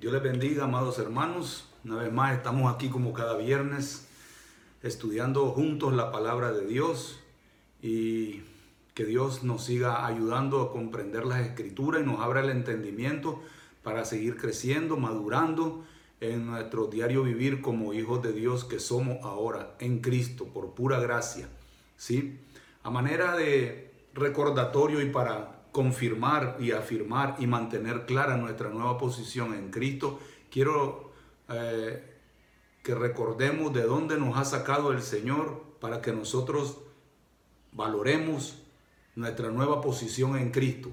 Dios les bendiga, amados hermanos. Una vez más estamos aquí como cada viernes estudiando juntos la palabra de Dios y que Dios nos siga ayudando a comprender las escrituras y nos abra el entendimiento para seguir creciendo, madurando en nuestro diario vivir como hijos de Dios que somos ahora en Cristo por pura gracia. ¿Sí? A manera de recordatorio y para confirmar y afirmar y mantener clara nuestra nueva posición en Cristo, quiero eh, que recordemos de dónde nos ha sacado el Señor para que nosotros valoremos nuestra nueva posición en Cristo.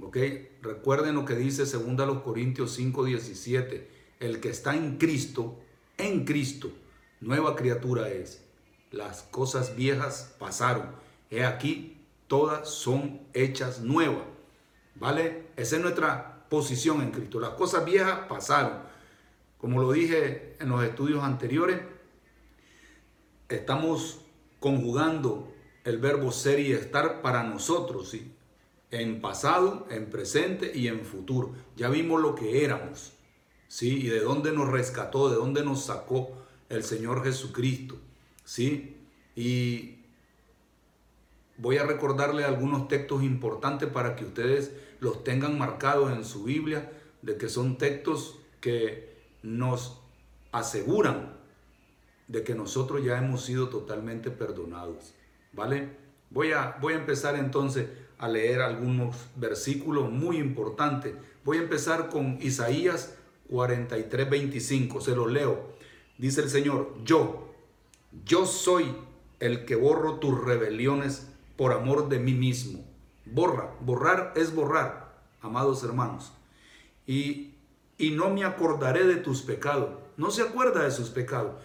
¿Ok? Recuerden lo que dice 2 Corintios 5, 17. El que está en Cristo, en Cristo, nueva criatura es. Las cosas viejas pasaron. He aquí, todas son hechas nuevas. ¿Vale? Esa es nuestra posición en Cristo. Las cosas viejas pasaron. Como lo dije en los estudios anteriores, estamos conjugando el verbo ser y estar para nosotros, ¿sí? En pasado, en presente y en futuro. Ya vimos lo que éramos, ¿sí? Y de dónde nos rescató, de dónde nos sacó el Señor Jesucristo, ¿sí? Y Voy a recordarle algunos textos importantes para que ustedes los tengan marcados en su Biblia, de que son textos que nos aseguran de que nosotros ya hemos sido totalmente perdonados. ¿Vale? Voy a, voy a empezar entonces a leer algunos versículos muy importantes. Voy a empezar con Isaías 43, 25. Se los leo. Dice el Señor, yo, yo soy el que borro tus rebeliones por amor de mí mismo. Borra, borrar es borrar, amados hermanos. Y, y no me acordaré de tus pecados. No se acuerda de sus pecados.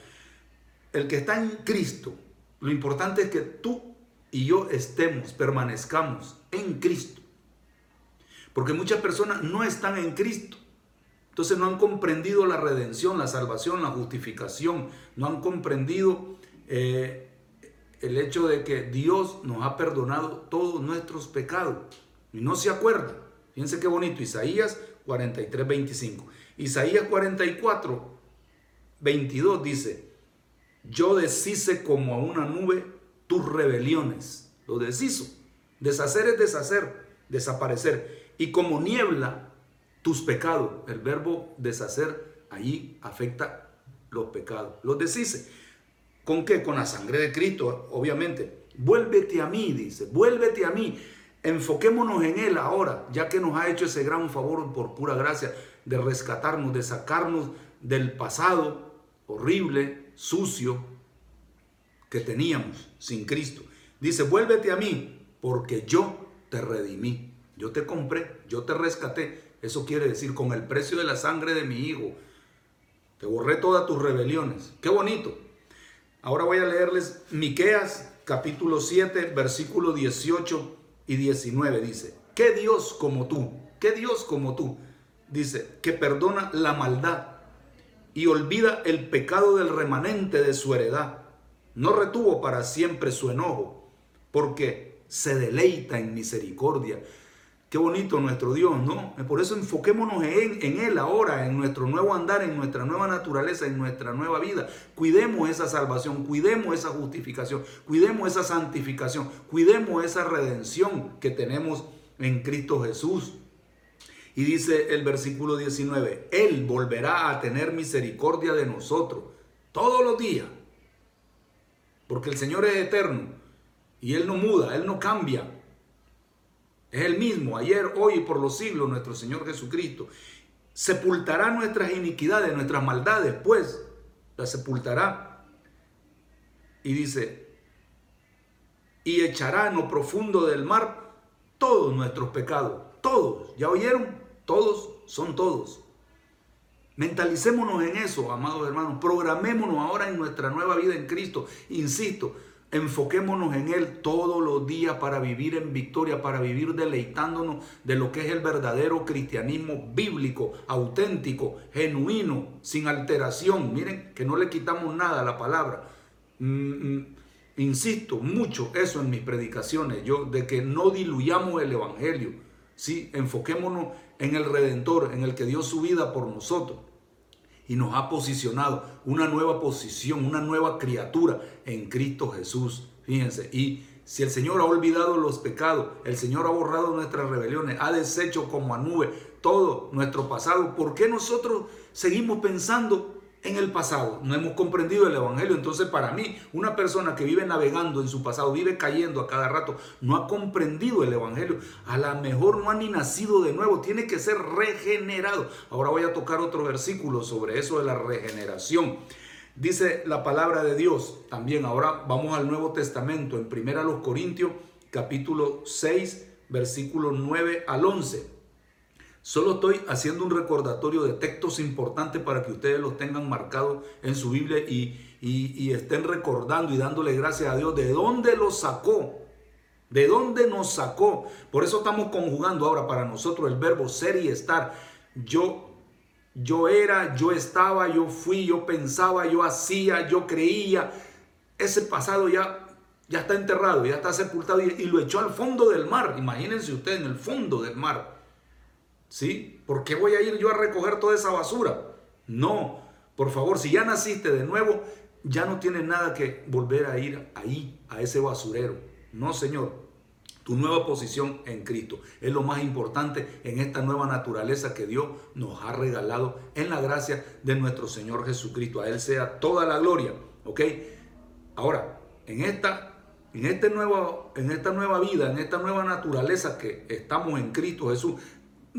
El que está en Cristo, lo importante es que tú y yo estemos, permanezcamos en Cristo. Porque muchas personas no están en Cristo. Entonces no han comprendido la redención, la salvación, la justificación. No han comprendido eh, el hecho de que Dios nos ha perdonado todos nuestros pecados y no se acuerda. Fíjense qué bonito, Isaías 43, 25. Isaías 44, 22 dice, yo deshice como a una nube tus rebeliones. Lo deshizo. Deshacer es deshacer, desaparecer. Y como niebla tus pecados. El verbo deshacer ahí afecta los pecados. Los deshice. ¿Con qué? Con la sangre de Cristo, obviamente. Vuélvete a mí, dice, vuélvete a mí. Enfoquémonos en Él ahora, ya que nos ha hecho ese gran favor por pura gracia de rescatarnos, de sacarnos del pasado horrible, sucio que teníamos sin Cristo. Dice, vuélvete a mí, porque yo te redimí. Yo te compré, yo te rescaté. Eso quiere decir, con el precio de la sangre de mi Hijo, te borré todas tus rebeliones. Qué bonito. Ahora voy a leerles Miqueas capítulo 7, versículo 18 y 19 dice, ¿qué Dios como tú? ¿Qué Dios como tú? Dice, que perdona la maldad y olvida el pecado del remanente de su heredad. No retuvo para siempre su enojo, porque se deleita en misericordia Qué bonito nuestro Dios, ¿no? Por eso enfoquémonos en, en, Él ahora, en nuestro nuevo andar, en nuestra nueva naturaleza, en nuestra nueva vida. Cuidemos esa salvación, cuidemos esa justificación, cuidemos esa santificación, cuidemos esa redención que tenemos en Cristo Jesús. Y dice el versículo 19, Él volverá a tener misericordia de nosotros todos los días. Porque el Señor es eterno y Él no muda, Él no cambia. Es el mismo, ayer, hoy y por los siglos, nuestro Señor Jesucristo. Sepultará nuestras iniquidades, nuestras maldades, pues las sepultará. Y dice, y echará en lo profundo del mar todos nuestros pecados. Todos, ¿ya oyeron? Todos son todos. Mentalicémonos en eso, amados hermanos. Programémonos ahora en nuestra nueva vida en Cristo. Insisto, Enfoquémonos en Él todos los días para vivir en victoria, para vivir deleitándonos de lo que es el verdadero cristianismo bíblico, auténtico, genuino, sin alteración. Miren que no le quitamos nada a la palabra. Mm, mm, insisto mucho eso en mis predicaciones, yo de que no diluyamos el evangelio, Sí, enfoquémonos en el Redentor, en el que dio su vida por nosotros y nos ha posicionado una nueva posición, una nueva criatura en Cristo Jesús. Fíjense, y si el Señor ha olvidado los pecados, el Señor ha borrado nuestras rebeliones, ha deshecho como a nube todo nuestro pasado, ¿por qué nosotros seguimos pensando en el pasado, no hemos comprendido el Evangelio. Entonces, para mí, una persona que vive navegando en su pasado, vive cayendo a cada rato, no ha comprendido el Evangelio. A lo mejor no ha ni nacido de nuevo, tiene que ser regenerado. Ahora voy a tocar otro versículo sobre eso de la regeneración. Dice la palabra de Dios también. Ahora vamos al Nuevo Testamento, en 1 Corintios, capítulo 6, versículo 9 al 11. Solo estoy haciendo un recordatorio de textos importantes para que ustedes los tengan marcados en su Biblia y, estén recordando y dándole gracias a Dios de dónde los sacó. ¿De dónde nos sacó? Por eso estamos conjugando ahora para nosotros el verbo ser y estar. Yo, yo era, yo estaba, yo fui, yo pensaba, yo hacía, yo creía. Ese pasado ya, ya está enterrado, ya está sepultado y, y lo echó al fondo del mar. Imagínense ustedes en el fondo del mar. ¿Sí? ¿Por qué voy a ir yo a recoger toda esa basura? No, por favor, si ya naciste de nuevo, ya no tienes nada que volver a ir ahí, a ese basurero. No, Señor. Tu nueva posición en Cristo es lo más importante en esta nueva naturaleza que Dios nos ha regalado en la gracia de nuestro Señor Jesucristo. A Él sea toda la gloria. ¿Ok? Ahora, en esta, en, este nuevo, en esta nueva vida, en esta nueva naturaleza que estamos en Cristo Jesús,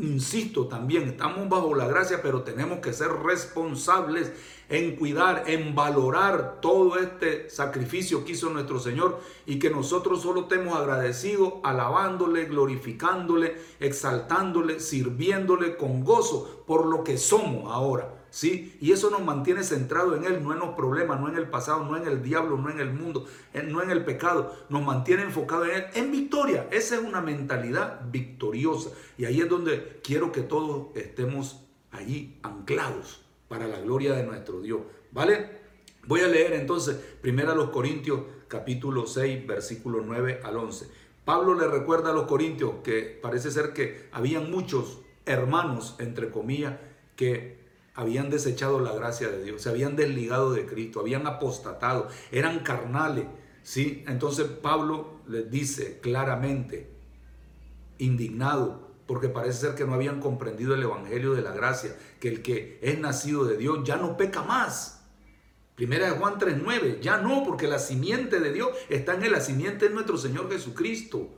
insisto también, estamos bajo la gracia, pero tenemos que ser responsables en cuidar, en valorar todo este sacrificio que hizo nuestro Señor y que nosotros solo estemos agradecidos, alabándole, glorificándole, exaltándole, sirviéndole con gozo por lo que somos ahora. ¿Sí? Y eso nos mantiene centrado en Él, no en los problemas, no en el pasado, no en el diablo, no en el mundo, no en el pecado. Nos mantiene enfocado en Él, en victoria. Esa es una mentalidad victoriosa. Y ahí es donde quiero que todos estemos allí anclados para la gloria de nuestro Dios. ¿Vale? Voy a leer entonces primero a los Corintios capítulo 6 versículo 9 al 11. Pablo le recuerda a los Corintios que parece ser que habían muchos hermanos, entre comillas, que habían desechado la gracia de Dios, se habían desligado de Cristo, habían apostatado, eran carnales. ¿sí? Entonces Pablo les dice claramente, indignado, porque parece ser que no habían comprendido el Evangelio de la gracia, que el que es nacido de Dios ya no peca más. Primera de Juan 3.9, ya no, porque la simiente de Dios está en la simiente de nuestro Señor Jesucristo.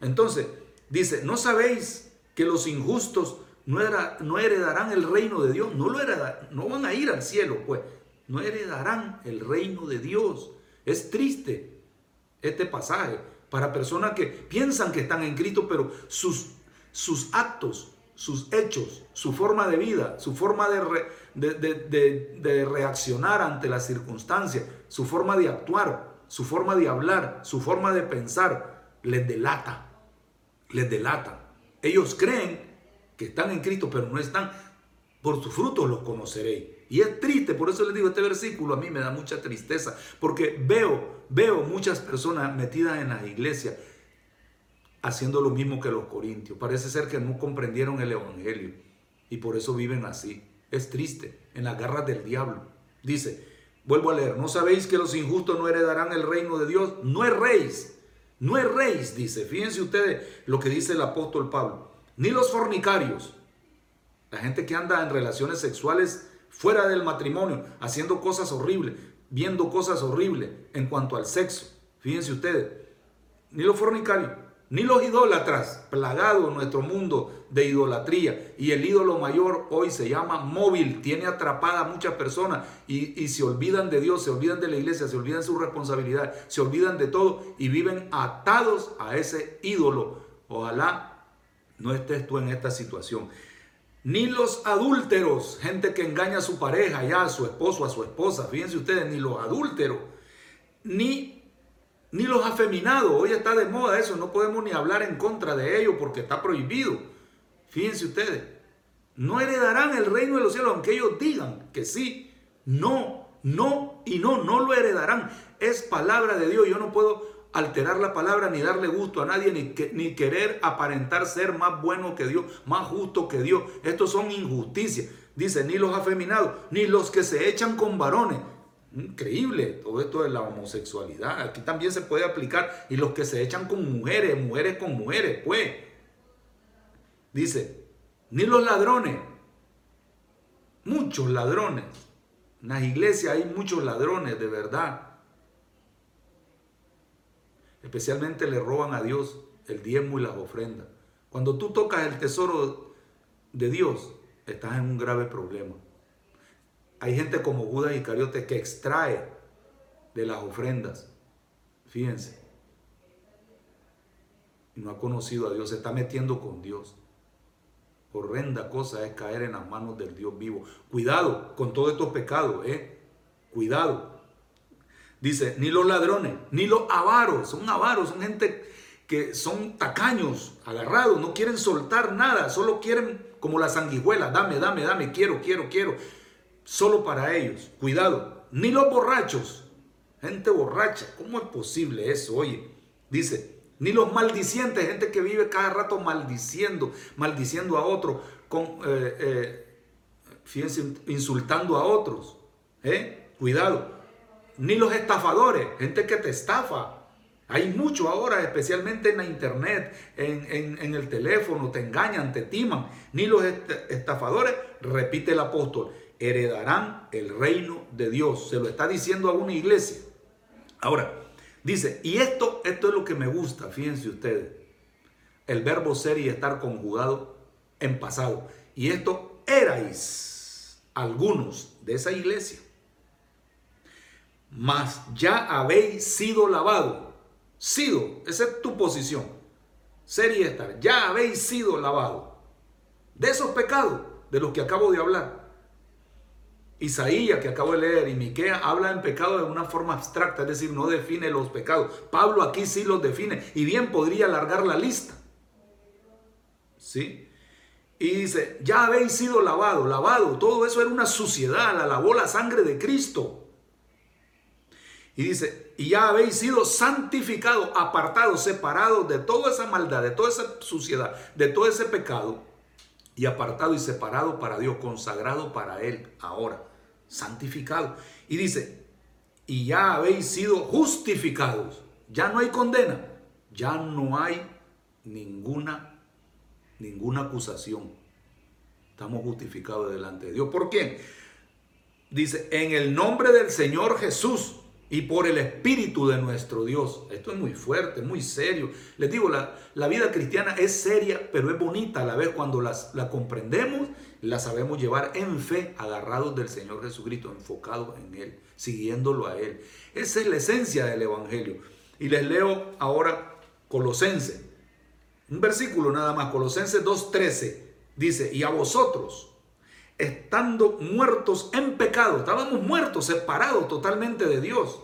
Entonces, dice, ¿no sabéis que los injustos no, era, no heredarán el reino de Dios, no, lo heredarán, no van a ir al cielo, pues, no heredarán el reino de Dios. Es triste este pasaje para personas que piensan que están en Cristo, pero sus, sus actos, sus hechos, su forma de vida, su forma de, de reaccionar ante las circunstancias, su forma de actuar, su forma de hablar, su forma de pensar, les delata, les delata. Ellos creen que están en Cristo, pero no están, por sus frutos los conoceréis. Y es triste, por eso les digo, este versículo a mí me da mucha tristeza, porque veo, veo muchas personas metidas en las iglesias haciendo lo mismo que los corintios. Parece ser que no comprendieron el Evangelio y por eso viven así. Es triste, en las garras del diablo. Dice, vuelvo a leer, ¿no sabéis que los injustos no heredarán el reino de Dios? No rey, no es rey, dice. Fíjense ustedes lo que dice el apóstol Pablo ni los fornicarios, la gente que anda en relaciones sexuales fuera del matrimonio, haciendo cosas horribles, viendo cosas horribles en cuanto al sexo. Fíjense ustedes, ni los fornicarios, ni los idólatras, plagado nuestro mundo de idolatría. Y el ídolo mayor hoy se llama móvil, tiene atrapada a muchas personas y, y, se olvidan de Dios, se olvidan de la iglesia, se olvidan su responsabilidad, se olvidan de todo y viven atados a ese ídolo. Ojalá no estés tú en esta situación. Ni los adúlteros, gente que engaña a su pareja, ya a su esposo, a su esposa, fíjense ustedes, ni los adúlteros, ni, ni los afeminados. Hoy está de moda eso, no podemos ni hablar en contra de ellos porque está prohibido. Fíjense ustedes, no heredarán el reino de los cielos, aunque ellos digan que sí, no, no y no, no lo heredarán. Es palabra de Dios, yo no puedo alterar la palabra, ni darle gusto a nadie, ni, ni querer aparentar ser más bueno que Dios, más justo que Dios. Estos son injusticias. Dice, ni los afeminados, ni los que se echan con varones. Increíble todo esto de la homosexualidad. Aquí también se puede aplicar. Y los que se echan con mujeres, mujeres con mujeres, pues. Dice, ni los ladrones. Muchos ladrones. En las iglesias hay muchos ladrones, de verdad. Especialmente le roban a Dios el diezmo y las ofrendas. Cuando tú tocas el tesoro de Dios, estás en un grave problema. Hay gente como Judas Iscariote que extrae de las ofrendas. Fíjense. No ha conocido a Dios, se está metiendo con Dios. Horrenda cosa es caer en las manos del Dios vivo. Cuidado con todos estos pecados, ¿eh? Cuidado. Dice, ni los ladrones, ni los avaros, son avaros, son gente que son tacaños, agarrados, no quieren soltar nada, solo quieren como la sanguijuela, dame, dame, dame, quiero, quiero, quiero, solo para ellos. Cuidado, ni los borrachos, gente borracha, ¿cómo es posible eso? Oye, dice, ni los maldicientes, gente que vive cada rato maldiciendo, maldiciendo a otro, con, eh, eh, fíjense, insultando a otros. ¿eh? Cuidado. Ni los estafadores, gente que te estafa. Hay mucho ahora, especialmente en la internet, en, el teléfono, te engañan, te timan. Ni los estafadores, repite el apóstol, heredarán el reino de Dios. Se lo está diciendo a una iglesia. Ahora, Dice, y esto, esto es lo que me gusta, fíjense ustedes. El verbo ser y estar conjugado en pasado. Y esto erais algunos de esa iglesia. Mas ya habéis sido lavado. Sido, esa es tu posición. Ser y estar. Ya habéis sido lavado. De esos pecados de los que acabo de hablar. Isaías, que acabo de leer, y Miquea habla en pecado de una forma abstracta, es decir, no define los pecados. Pablo aquí sí los define, y bien podría alargar la lista. ¿Sí? Y dice, ya habéis sido lavado, lavado, todo eso era una suciedad, la lavó la sangre de Cristo. Y dice, y ya habéis sido santificados, apartados, separados de toda esa maldad, de toda esa suciedad, de todo ese pecado, y apartado y separado para Dios, consagrado para Él ahora santificado. Y dice, y ya habéis sido justificados. Ya no hay condena, ya no hay ninguna, ninguna acusación. Estamos justificados delante de Dios. ¿Por qué? Dice, en el nombre del Señor Jesús y por el Espíritu de nuestro Dios. Esto es muy fuerte, muy serio. Les digo, la, la vida cristiana es seria, pero es bonita a la vez cuando las, la comprendemos, la sabemos llevar en fe, agarrados del Señor Jesucristo, enfocados en Él, siguiéndolo a Él. Esa es la esencia del Evangelio. Y les leo ahora Colosense. Un versículo nada más, Colosenses 2.13. Dice, y a vosotros, estando muertos en pecado, estábamos muertos, separados totalmente de Dios.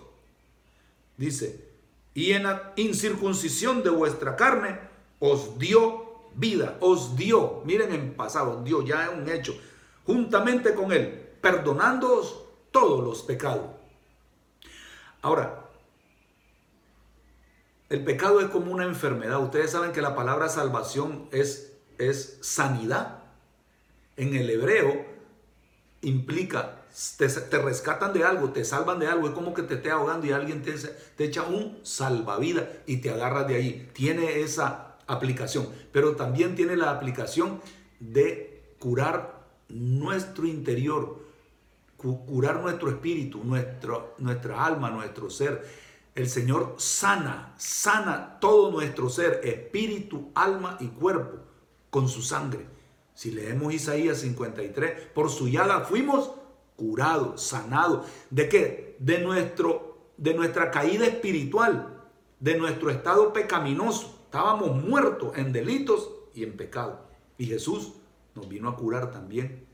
Dice, y en la incircuncisión de vuestra carne os dio vida, os dio, miren en pasado, Dios ya es un hecho, juntamente con Él, perdonándoos todos los pecados. Ahora, el pecado es como una enfermedad. Ustedes saben que la palabra salvación es, es sanidad en el hebreo implica, te, rescatan de algo, te salvan de algo, es como que te esté ahogando y alguien te, te echa un salvavidas y te agarras de ahí. Tiene esa aplicación, pero también tiene la aplicación de curar nuestro interior, curar nuestro espíritu, nuestro, nuestra alma, nuestro ser. El Señor sana, sana todo nuestro ser, espíritu, alma y cuerpo con su sangre. Si leemos Isaías 53, por su llaga fuimos curados, sanados. ¿De qué? De, nuestro, de nuestra caída espiritual, de nuestro estado pecaminoso. Estábamos muertos en delitos y en pecado. Y Jesús nos vino a curar también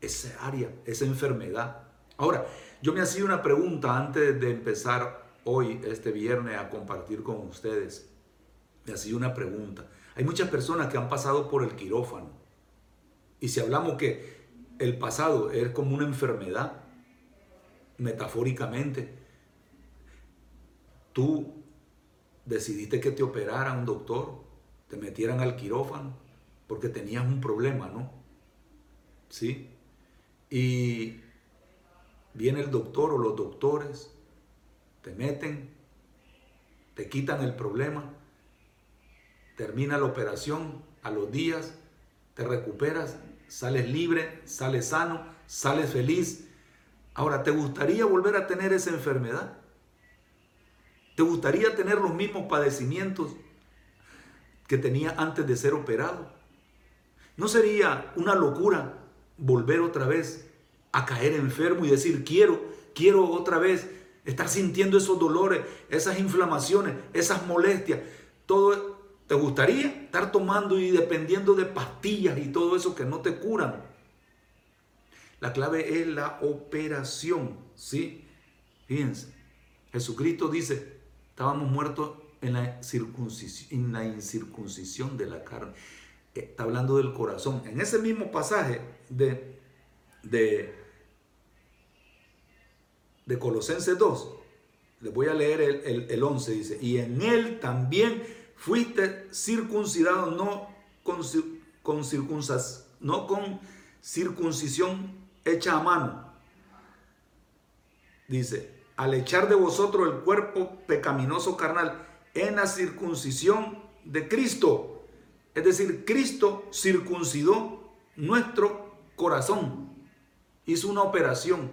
esa área, esa enfermedad. Ahora, yo me hacía una pregunta antes de empezar hoy, este viernes, a compartir con ustedes. Me hacía una pregunta. Hay muchas personas que han pasado por el quirófano y si hablamos que el pasado es como una enfermedad, metafóricamente, tú decidiste que te operara un doctor, te metieran al quirófano, porque tenías un problema, ¿no? ¿Sí? Y viene el doctor o los doctores, te meten, te quitan el problema, termina la operación, a los días te recuperas, sales libre, sales sano, sales feliz. Ahora, ¿te gustaría volver a tener esa enfermedad? ¿Te gustaría tener los mismos padecimientos que tenía antes de ser operado? ¿No sería una locura volver otra vez a caer enfermo y decir, quiero, quiero otra vez estar sintiendo esos dolores, esas inflamaciones, esas molestias? Todo, ¿Te gustaría estar tomando y dependiendo de pastillas y todo eso que no te curan? La clave es la operación, ¿sí? Fíjense, Jesucristo dice, estábamos muertos en la, incircuncisión de la carne. Está hablando del corazón. En ese mismo pasaje de, de, de Colosenses 2, les voy a leer el, el 11, dice, y en él también fuiste circuncidado no con, con, no con circuncisión hecha a mano. Dice, al echar de vosotros el cuerpo pecaminoso carnal en la circuncisión de Cristo. Es decir, Cristo circuncidó nuestro corazón. Hizo una operación.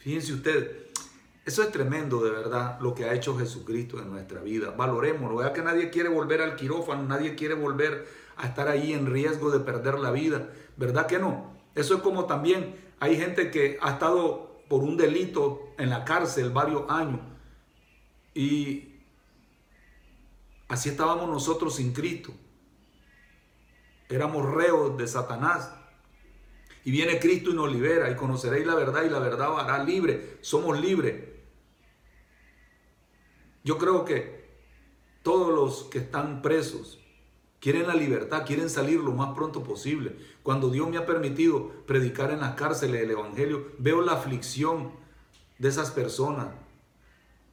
Fíjense ustedes, eso es tremendo de verdad lo que ha hecho Jesucristo en nuestra vida. Valoremoslo. Vea que nadie quiere volver al quirófano, nadie quiere volver a estar ahí en riesgo de perder la vida. ¿Verdad que no? Eso es como también hay gente que ha estado por un delito en la cárcel varios años y así estábamos nosotros sin Cristo. Éramos reos de Satanás. Y viene Cristo y nos libera y conoceréis la verdad y la verdad hará libre. Somos libres. Yo creo que todos los que están presos quieren la libertad, quieren salir lo más pronto posible. Cuando Dios me ha permitido predicar en las cárceles el Evangelio, veo la aflicción de esas personas,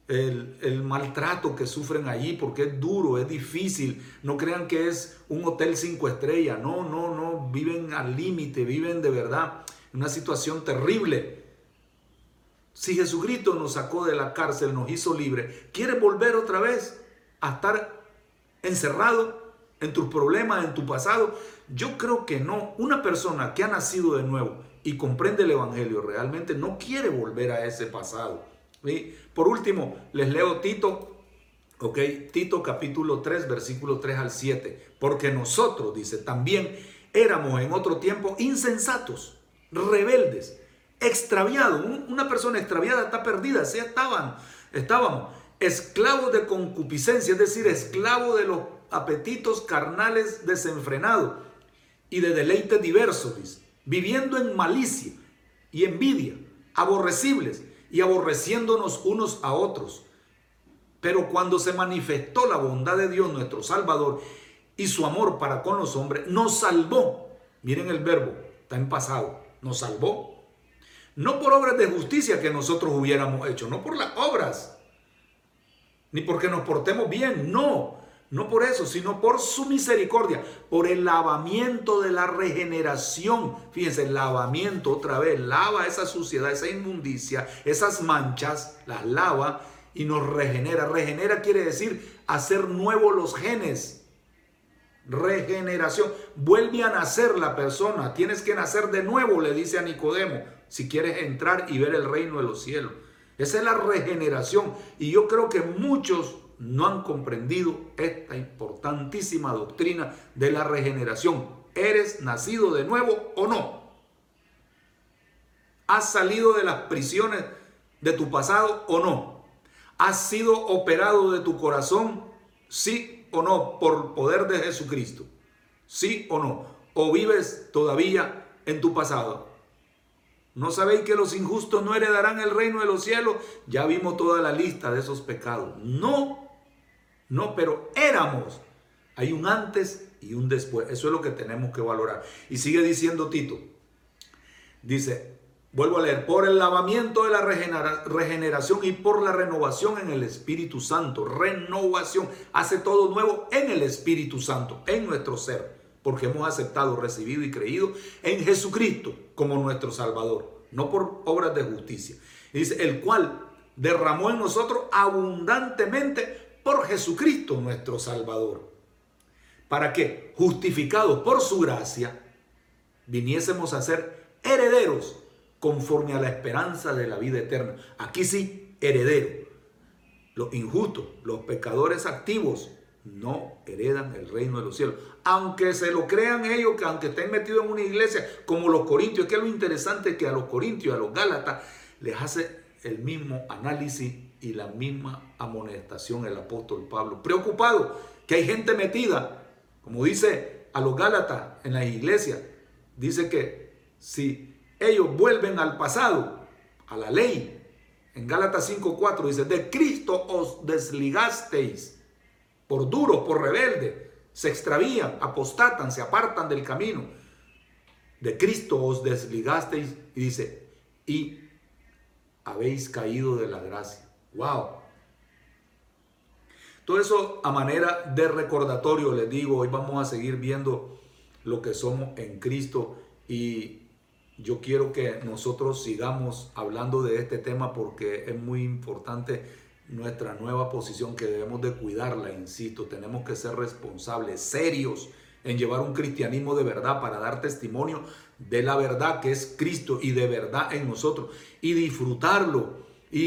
el, maltrato que sufren allí, porque es duro, es difícil. No crean que es un hotel cinco estrellas, no, no, no, viven al límite, viven de verdad en una situación terrible. Si Jesucristo nos sacó de la cárcel, nos hizo libre, ¿quiere volver otra vez a estar encerrado en tus problemas, en tu pasado? Yo creo que no. Una persona que ha nacido de nuevo y comprende el Evangelio realmente no quiere volver a ese pasado. Por último, les leo Tito, ok, Tito capítulo 3, versículo 3 al 7. Porque nosotros, dice, también éramos en otro tiempo insensatos, rebeldes extraviado. Una persona extraviada está perdida. Así estaban, estábamos esclavos de concupiscencia, es decir, esclavos de los apetitos carnales desenfrenados y de deleites diversos, viviendo en malicia y envidia, aborrecibles y aborreciéndonos unos a otros. Pero cuando se manifestó la bondad de Dios nuestro Salvador y su amor para con los hombres, nos salvó. Miren el verbo, está en pasado, nos salvó no por obras de justicia que nosotros hubiéramos hecho, no por las obras, ni porque nos portemos bien, no, no por eso, sino por su misericordia, por el lavamiento de la regeneración. Fíjense, el lavamiento otra vez, lava esa suciedad, esa inmundicia, esas manchas, las lava y nos regenera. Regenera quiere decir hacer nuevos los genes. Regeneración. Vuelve a nacer la persona. Tienes que nacer de nuevo, le dice a Nicodemo si quieres entrar y ver el reino de los cielos. Esa es la regeneración. Y yo creo que muchos no han comprendido esta importantísima doctrina de la regeneración. ¿Eres nacido de nuevo o no? ¿Has salido de las prisiones de tu pasado o no? ¿Has sido operado de tu corazón? Sí o no, por poder de Jesucristo. Sí o no. ¿O vives todavía en tu pasado? ¿No sabéis que los injustos no heredarán el reino de los cielos? Ya vimos toda la lista de esos pecados. No, no, pero éramos. Hay un antes y un después. Eso es lo que tenemos que valorar. Y sigue diciendo Tito. Dice, Vuelvo a leer, por el lavamiento de la regeneración y por la renovación en el Espíritu Santo. Renovación. Hace todo nuevo en el Espíritu Santo, en nuestro ser. Porque hemos aceptado, recibido y creído en Jesucristo como nuestro Salvador. No por obras de justicia. dice, el cual derramó en nosotros abundantemente por Jesucristo nuestro Salvador. ¿Para que, Justificados por su gracia, viniésemos a ser herederos conforme a la esperanza de la vida eterna. Aquí sí, heredero. Los injustos, los pecadores activos, no heredan el reino de los cielos. Aunque se lo crean ellos, que aunque estén metidos en una iglesia como los corintios, que es lo interesante que a los corintios, a los gálatas, les hace el mismo análisis y la misma amonestación el apóstol Pablo. Preocupado que hay gente metida, como dice a los gálatas en la iglesia, dice que si ellos vuelven al pasado, a la ley. En Gálatas 5:4 dice, de Cristo os desligasteis por duros, por rebeldes, se extravían, apostatan, se apartan del camino. De Cristo os desligasteis y dice, y habéis caído de la gracia. ¡Wow! Todo eso a manera de recordatorio les digo, hoy vamos a seguir viendo lo que somos en Cristo y yo quiero que nosotros sigamos hablando de este tema porque es muy importante nuestra nueva posición que debemos de cuidarla, insisto, tenemos que ser responsables, serios en llevar un cristianismo de verdad para dar testimonio de la verdad que es Cristo y de verdad en nosotros y disfrutarlo y,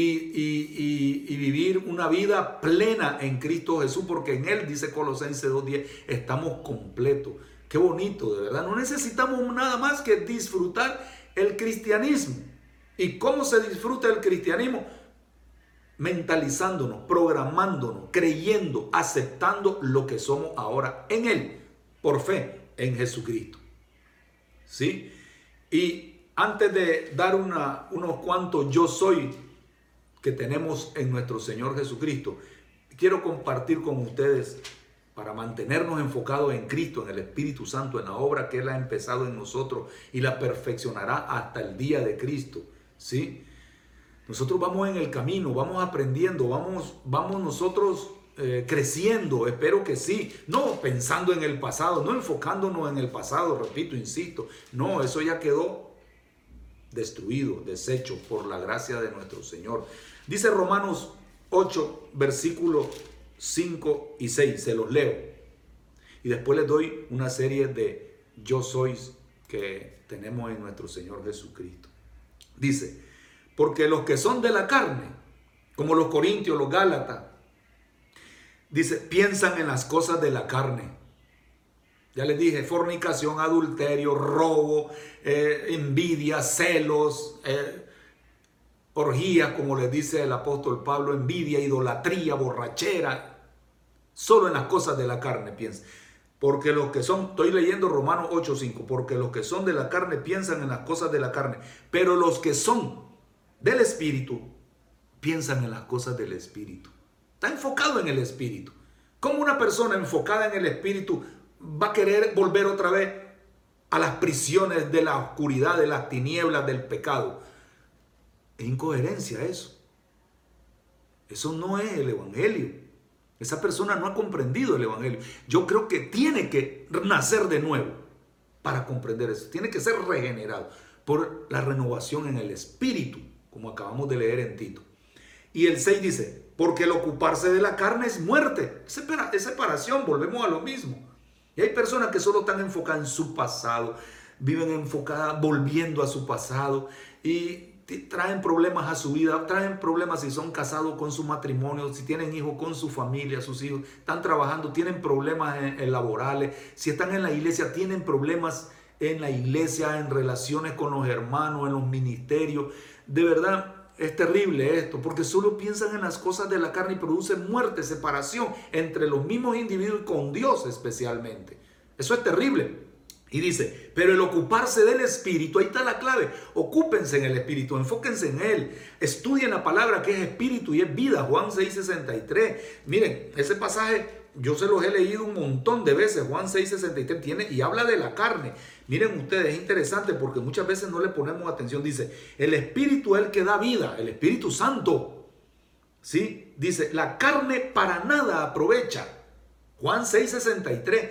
y, vivir una vida plena en Cristo Jesús porque en Él, dice Colosenses 2.10, estamos completos. Qué bonito, de verdad. No necesitamos nada más que disfrutar el cristianismo. ¿Y cómo se disfruta el cristianismo? Mentalizándonos, programándonos, creyendo, aceptando lo que somos ahora en Él, por fe en Jesucristo. ¿Sí? Y antes de dar una, unos cuantos yo soy que tenemos en nuestro Señor Jesucristo, quiero compartir con ustedes para mantenernos enfocados en Cristo, en el Espíritu Santo, en la obra que Él ha empezado en nosotros y la perfeccionará hasta el día de Cristo. ¿sí? Nosotros vamos en el camino, vamos aprendiendo, vamos, vamos nosotros eh, creciendo, espero que sí, no pensando en el pasado, no enfocándonos en el pasado, repito, insisto, no, eso ya quedó destruido, deshecho por la gracia de nuestro Señor. Dice Romanos 8, versículo 5 y 6, se los leo. Y después les doy una serie de yo sois que tenemos en nuestro Señor Jesucristo. Dice, porque los que son de la carne, como los corintios, los gálatas, dice, piensan en las cosas de la carne. Ya les dije, fornicación, adulterio, robo, eh, envidia, celos, eh, orgía, como les dice el apóstol Pablo, envidia, idolatría, borrachera, Solo en las cosas de la carne piensa. Porque los que son, estoy leyendo Romanos 8:5, porque los que son de la carne piensan en las cosas de la carne, pero los que son del Espíritu piensan en las cosas del Espíritu. Está enfocado en el Espíritu. ¿Cómo una persona enfocada en el Espíritu va a querer volver otra vez a las prisiones de la oscuridad, de las tinieblas, del pecado? Es incoherencia eso. Eso no es el Evangelio. Esa persona no ha comprendido el Evangelio. Yo creo que tiene que nacer de nuevo para comprender eso. Tiene que ser regenerado por la renovación en el espíritu, como acabamos de leer en Tito. Y el 6 dice, porque el ocuparse de la carne es muerte. Es separación, volvemos a lo mismo. Y hay personas que solo están enfocadas en su pasado, viven enfocadas volviendo a su pasado y traen problemas a su vida, traen problemas si son casados con su matrimonio, si tienen hijos con su familia, sus hijos, están trabajando, tienen problemas en, laborales, si están en la iglesia, tienen problemas en la iglesia, en relaciones con los hermanos, en los ministerios. De verdad, es terrible esto, porque solo piensan en las cosas de la carne y producen muerte, separación entre los mismos individuos y con Dios especialmente. Eso es terrible. Y dice, pero el ocuparse del Espíritu, ahí está la clave, ocúpense en el Espíritu, enfóquense en Él, estudien la palabra que es Espíritu y es vida, Juan 6:63. Miren, ese pasaje yo se los he leído un montón de veces, Juan 6:63 tiene y habla de la carne. Miren ustedes, es interesante porque muchas veces no le ponemos atención. Dice, el Espíritu es el que da vida, el Espíritu Santo. ¿Sí? Dice, la carne para nada aprovecha. Juan 6:63.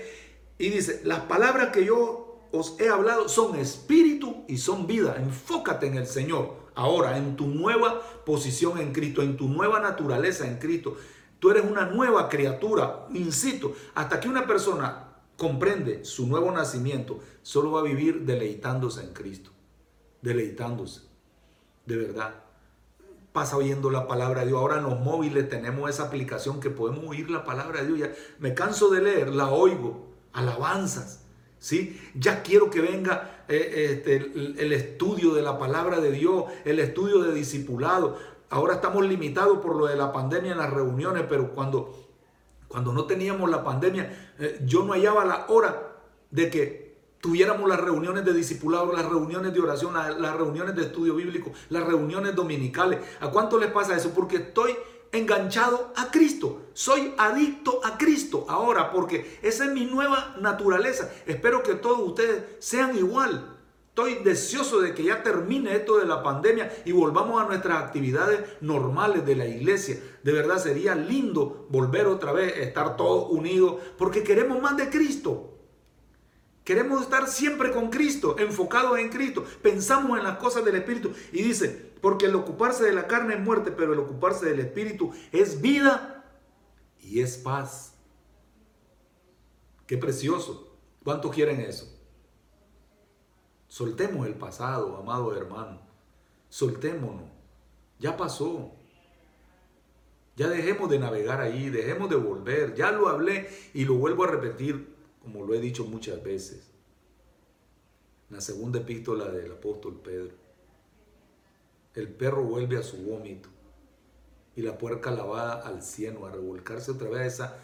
Y dice, las palabras que yo os he hablado son espíritu y son vida. Enfócate en el Señor. Ahora, en tu nueva posición en Cristo, en tu nueva naturaleza en Cristo. Tú eres una nueva criatura, insisto, hasta que una persona comprende su nuevo nacimiento, solo va a vivir deleitándose en Cristo, deleitándose, de verdad. Pasa oyendo la palabra de Dios. Ahora en los móviles tenemos esa aplicación que podemos oír la palabra de Dios. Ya me canso de leer, la oigo, alabanzas. ¿sí? Ya quiero que venga eh, este, el, el, estudio de la palabra de Dios, el estudio de discipulado. Ahora estamos limitados por lo de la pandemia en las reuniones, pero cuando, cuando no teníamos la pandemia, eh, yo no hallaba la hora de que tuviéramos las reuniones de discipulado, las reuniones de oración, las, reuniones de estudio bíblico, las reuniones dominicales. ¿A cuánto les pasa eso? Porque estoy enganchado a Cristo. Soy adicto a Cristo ahora porque esa es mi nueva naturaleza. Espero que todos ustedes sean igual. Estoy deseoso de que ya termine esto de la pandemia y volvamos a nuestras actividades normales de la iglesia. De verdad sería lindo volver otra vez, estar todos unidos, porque queremos más de Cristo. Queremos estar siempre con Cristo, enfocados en Cristo. Pensamos en las cosas del Espíritu. Y dice, porque el ocuparse de la carne es muerte, pero el ocuparse del Espíritu es vida y es paz. Qué precioso. ¿Cuántos quieren eso? Soltemos el pasado, amado hermano. Soltémonos. Ya pasó. Ya dejemos de navegar ahí, dejemos de volver. Ya lo hablé y lo vuelvo a repetir, como lo he dicho muchas veces. En la segunda epístola del apóstol Pedro. El perro vuelve a su vómito y la puerca lavada al cielo, a revolcarse otra vez a,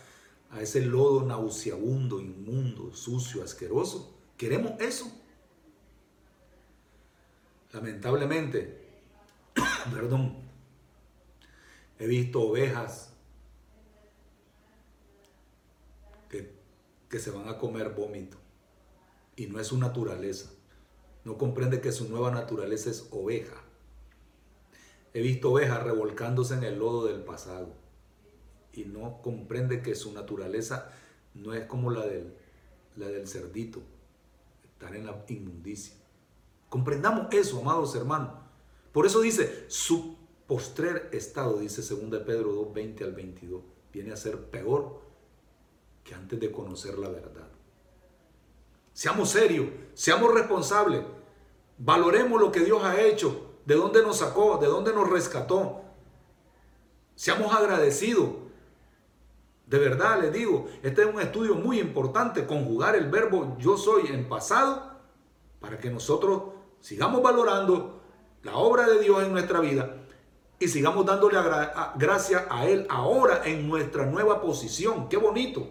a ese lodo nauseabundo, inmundo, sucio, asqueroso. ¿Queremos eso? Lamentablemente, perdón, he visto ovejas que, que, se van a comer vómito y no es su naturaleza. No comprende que su nueva naturaleza es oveja. He visto ovejas revolcándose en el lodo del pasado y no comprende que su naturaleza no es como la del, la del cerdito, estar en la inmundicia. Comprendamos eso, amados hermanos. Por eso dice, su postrer estado, dice 2 Pedro 2, 20 al 22, viene a ser peor que antes de conocer la verdad. Seamos serios, seamos responsables, valoremos lo que Dios ha hecho, de dónde nos sacó, de dónde nos rescató. Seamos agradecidos. De verdad les digo, este es un estudio muy importante, conjugar el verbo yo soy en pasado para que nosotros sigamos valorando la obra de Dios en nuestra vida y sigamos dándole gracias a Él ahora en nuestra nueva posición. Qué bonito.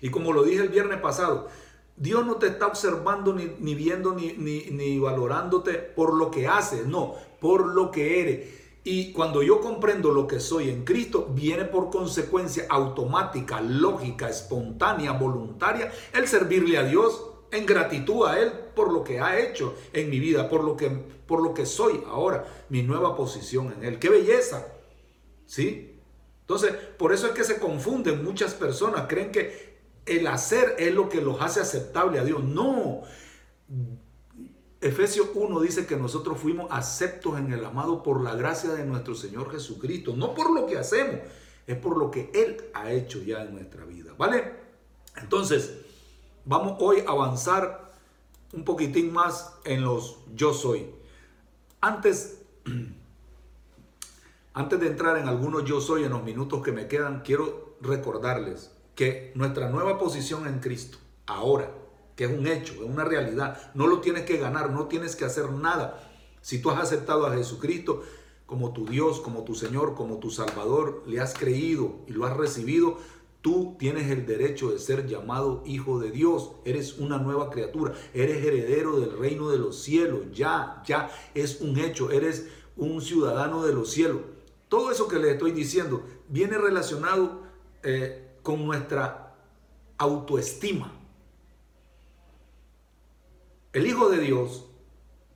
Y como lo dije el viernes pasado, Dios no te está observando ni, viendo ni, ni, valorándote por lo que haces, no, por lo que eres. Y cuando yo comprendo lo que soy en Cristo, viene por consecuencia automática, lógica, espontánea, voluntaria, el servirle a Dios en gratitud a Él por lo que ha hecho en mi vida, por lo que, por lo que soy ahora, mi nueva posición en Él. ¡Qué belleza! ¿Sí? Entonces, por eso es que se confunden muchas personas, creen que el hacer es lo que los hace aceptable a Dios. No. Efesios 1 dice que nosotros fuimos aceptos en el amado por la gracia de nuestro Señor Jesucristo, no por lo que hacemos, es por lo que Él ha hecho ya en nuestra vida, ¿vale? Entonces, Vamos hoy a avanzar un poquitín más en los yo soy. Antes, antes de entrar en algunos yo soy en los minutos que me quedan, quiero recordarles que nuestra nueva posición en Cristo, ahora, que es un hecho, es una realidad, no lo tienes que ganar, no tienes que hacer nada. Si tú has aceptado a Jesucristo como tu Dios, como tu Señor, como tu Salvador, le has creído y lo has recibido, Tú tienes el derecho de ser llamado hijo de Dios. Eres una nueva criatura. Eres heredero del reino de los cielos. Ya, ya es un hecho. Eres un ciudadano de los cielos. Todo eso que les estoy diciendo viene relacionado eh, con nuestra autoestima. El Hijo de Dios,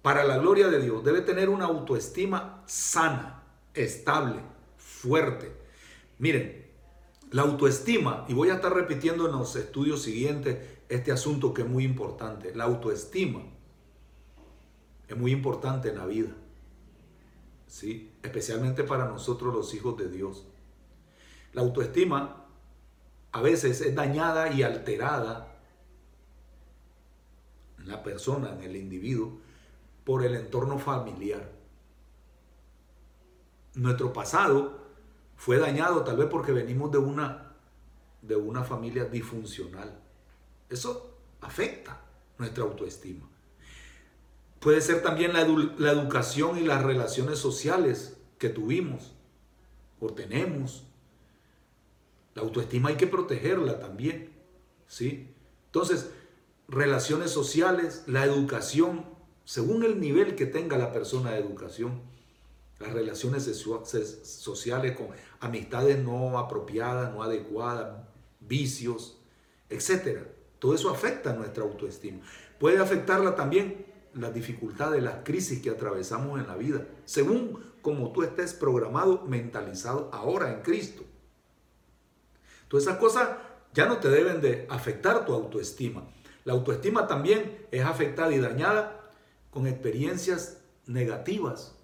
para la gloria de Dios, debe tener una autoestima sana, estable, fuerte. Miren, la autoestima, y voy a estar repitiendo en los estudios siguientes este asunto que es muy importante, la autoestima es muy importante en la vida, ¿sí? especialmente para nosotros los hijos de Dios. La autoestima a veces es dañada y alterada en la persona, en el individuo, por el entorno familiar. Nuestro pasado fue dañado tal vez porque venimos de una, de una familia disfuncional. Eso afecta nuestra autoestima. Puede ser también la, la educación y las relaciones sociales que tuvimos o tenemos la autoestima hay que protegerla también, ¿sí? Entonces, relaciones sociales, la educación, según el nivel que tenga la persona de educación, las relaciones sociales con amistades no apropiadas, no adecuadas, vicios, etc. Todo eso afecta nuestra autoestima. Puede afectarla también las dificultades, las crisis que atravesamos en la vida, según como tú estés programado, mentalizado ahora en Cristo. Todas esas cosas ya no te deben de afectar tu autoestima. La autoestima también es afectada y dañada con experiencias negativas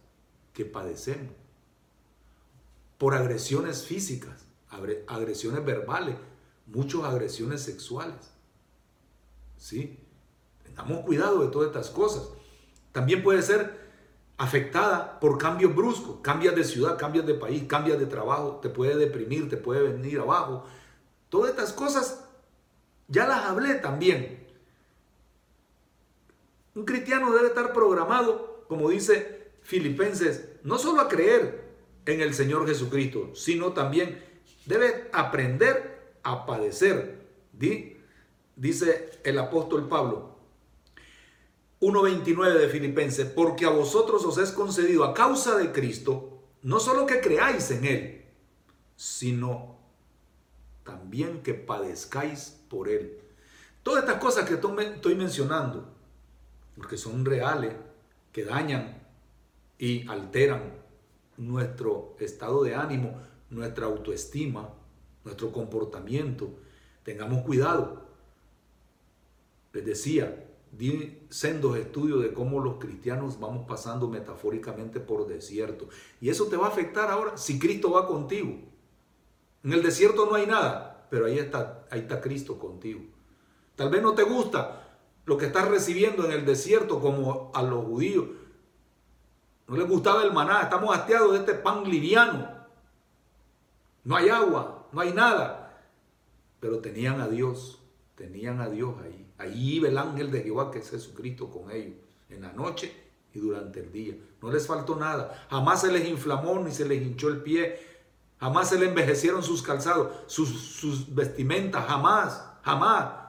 padecemos. Por agresiones físicas, agresiones verbales, muchas agresiones sexuales. ¿Sí? Tengamos cuidado de todas estas cosas. También puede ser afectada por cambios bruscos, cambias de ciudad, cambias de país, cambias de trabajo, te puede deprimir, te puede venir abajo. Todas estas cosas ya las hablé también. Un cristiano debe estar programado, como dice Filipenses, no solo a creer en el Señor Jesucristo, sino también debe aprender a padecer. Dice el apóstol Pablo, 1.29 de Filipenses, porque a vosotros os es concedido a causa de Cristo, no solo que creáis en Él, sino también que padezcáis por Él. Todas estas cosas que estoy mencionando, porque son reales, que dañan y alteran nuestro estado de ánimo, nuestra autoestima, nuestro comportamiento, tengamos cuidado. Les decía, di sendos estudios de cómo los cristianos vamos pasando metafóricamente por desierto. Y eso te va a afectar ahora si Cristo va contigo. En el desierto no hay nada, pero ahí está, ahí está Cristo contigo. Tal vez no te gusta lo que estás recibiendo en el desierto como a los judíos. No les gustaba el maná, estamos hastiados de este pan liviano. No hay agua, no hay nada. Pero tenían a Dios, tenían a Dios ahí. Ahí iba el ángel de Jehová, que es Jesucristo, con ellos, en la noche y durante el día. No les faltó nada. Jamás se les inflamó ni se les hinchó el pie. Jamás se les envejecieron sus calzados, sus vestimentas. Jamás, jamás.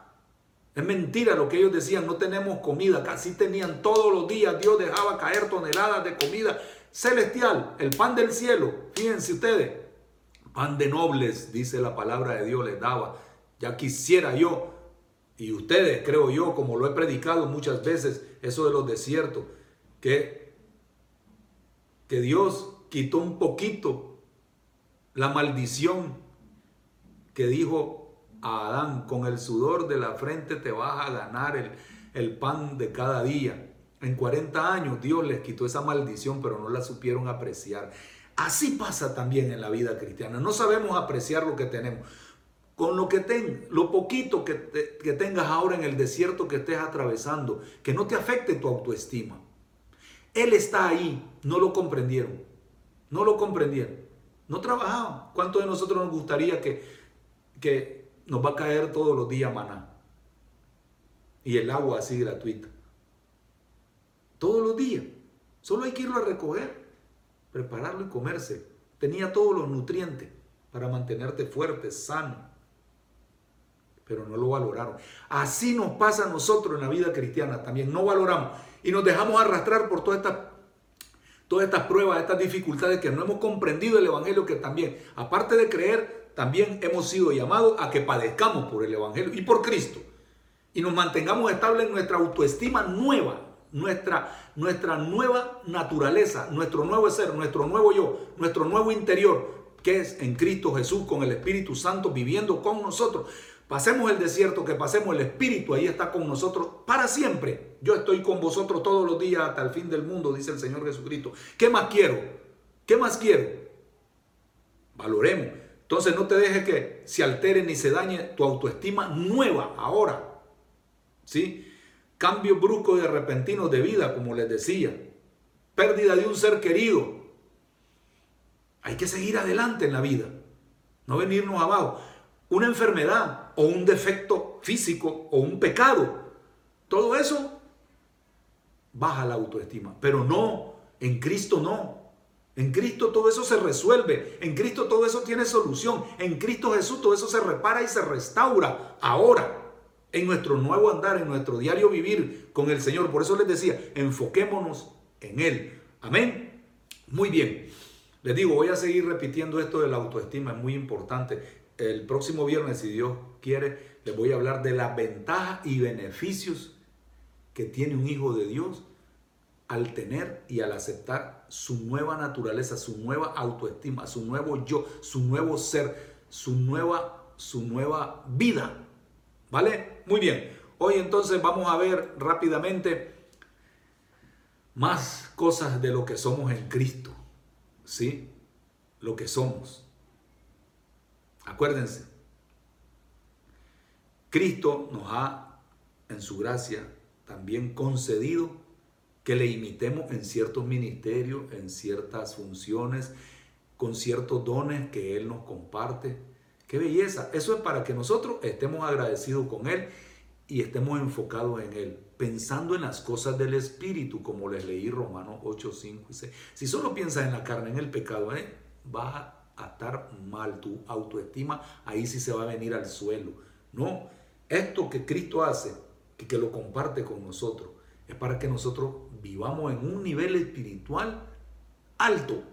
Es mentira lo que ellos decían, no tenemos comida. Casi tenían todos los días. Dios dejaba caer toneladas de comida celestial, el pan del cielo. Fíjense ustedes, pan de nobles, dice la palabra de Dios, les daba. Ya quisiera yo y ustedes, creo yo, como lo he predicado muchas veces, eso de los desiertos, que, que Dios quitó un poquito la maldición que dijo a Adán, con el sudor de la frente te vas a ganar el, el pan de cada día. En 40 años Dios les quitó esa maldición, pero no la supieron apreciar. Así pasa también en la vida cristiana. No sabemos apreciar lo que tenemos con lo que tengas, lo poquito que, que tengas ahora en el desierto que estés atravesando, que no te afecte tu autoestima. Él está ahí, no lo comprendieron, no lo comprendieron, no trabajaban. ¿Cuántos de nosotros nos gustaría que, que nos va a caer todos los días maná? Y el agua así gratuita. Todos los días. Solo hay que irlo a recoger, prepararlo y comerse. Tenía todos los nutrientes para mantenerte fuerte, sano pero no lo valoraron. Así nos pasa a nosotros en la vida cristiana también, no valoramos y nos dejamos arrastrar por todas estas todas estas pruebas, estas dificultades que no hemos comprendido el Evangelio, que también, aparte de creer, también hemos sido llamados a que padezcamos por el Evangelio y por Cristo. Y nos mantengamos estables en nuestra autoestima nueva, nuestra, nuestra nueva naturaleza, nuestro nuevo ser, nuestro nuevo yo, nuestro nuevo interior, que es en Cristo Jesús con el Espíritu Santo viviendo con nosotros. Pasemos el desierto, que pasemos el Espíritu, ahí está con nosotros para siempre. Yo estoy con vosotros todos los días hasta el fin del mundo, dice el Señor Jesucristo. ¿Qué más quiero? ¿Qué más quiero? Valoremos. Entonces no te dejes que se altere ni se dañe tu autoestima nueva ahora. ¿Sí? Cambio brusco y repentino de vida, como les decía. Pérdida de un ser querido. Hay que seguir adelante en la vida. No venirnos abajo. Una enfermedad o un defecto físico o un pecado. Todo eso baja la autoestima. Pero no, en Cristo no. En Cristo todo eso se resuelve. En Cristo todo eso tiene solución. En Cristo Jesús todo eso se repara y se restaura. Ahora en nuestro nuevo andar, en nuestro diario vivir con el Señor. Por eso les decía, enfoquémonos en Él. Amén. Muy bien. Les digo, voy a seguir repitiendo esto de la autoestima, es muy importante. El próximo viernes, si Dios quiere, les voy a hablar de las ventajas y beneficios que tiene un hijo de Dios al tener y al aceptar su nueva naturaleza, su nueva autoestima, su nuevo yo, su nuevo ser, su nueva, su nueva vida. ¿Vale? Muy bien. Hoy entonces vamos a ver rápidamente más cosas de lo que somos en Cristo. ¿Sí? Lo que somos. Acuérdense. Cristo nos ha, en su gracia, también concedido que le imitemos en ciertos ministerios, en ciertas funciones, con ciertos dones que Él nos comparte Qué belleza. Eso es para que nosotros estemos agradecidos con Él y estemos enfocados en Él, pensando en las cosas del Espíritu, como les leí Romanos 8, 5 y 6. Si solo piensas en la carne, en el pecado, ¿eh? vas a estar mal, tu autoestima ahí sí se va a venir al suelo. No, esto que Cristo hace, que, que lo comparte con nosotros, es para que nosotros vivamos en un nivel espiritual alto,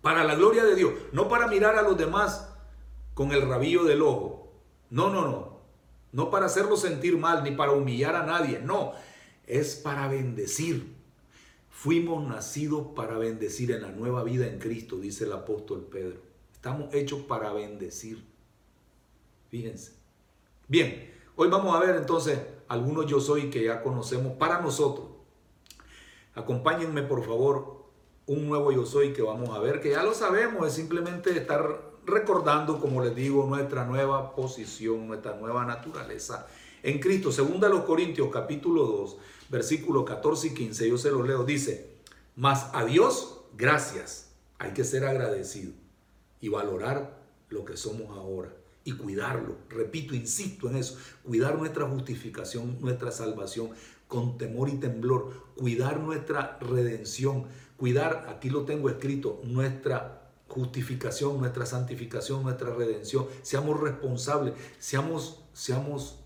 para la gloria de Dios, no para mirar a los demás con el rabillo del ojo. No, no, no. No para hacerlo sentir mal ni para humillar a nadie. No, es para bendecir. Fuimos nacidos para bendecir en la nueva vida en Cristo, dice el apóstol Pedro. Estamos hechos para bendecir. Fíjense. Bien, hoy vamos a ver entonces algunos yo soy que ya conocemos para nosotros. Acompáñenme por favor un nuevo yo soy que vamos a ver, que ya lo sabemos, es simplemente estar recordando, como les digo, nuestra nueva posición, nuestra nueva naturaleza en Cristo. Segunda los Corintios capítulo 2, versículos 14 y 15, yo se los leo, dice, mas a Dios gracias, hay que ser agradecido y valorar lo que somos ahora y cuidarlo. Repito, insisto en eso, cuidar nuestra justificación, nuestra salvación con temor y temblor, cuidar nuestra redención, cuidar, aquí lo tengo escrito, nuestra justificación, nuestra santificación, nuestra redención. Seamos responsables, seamos, seamos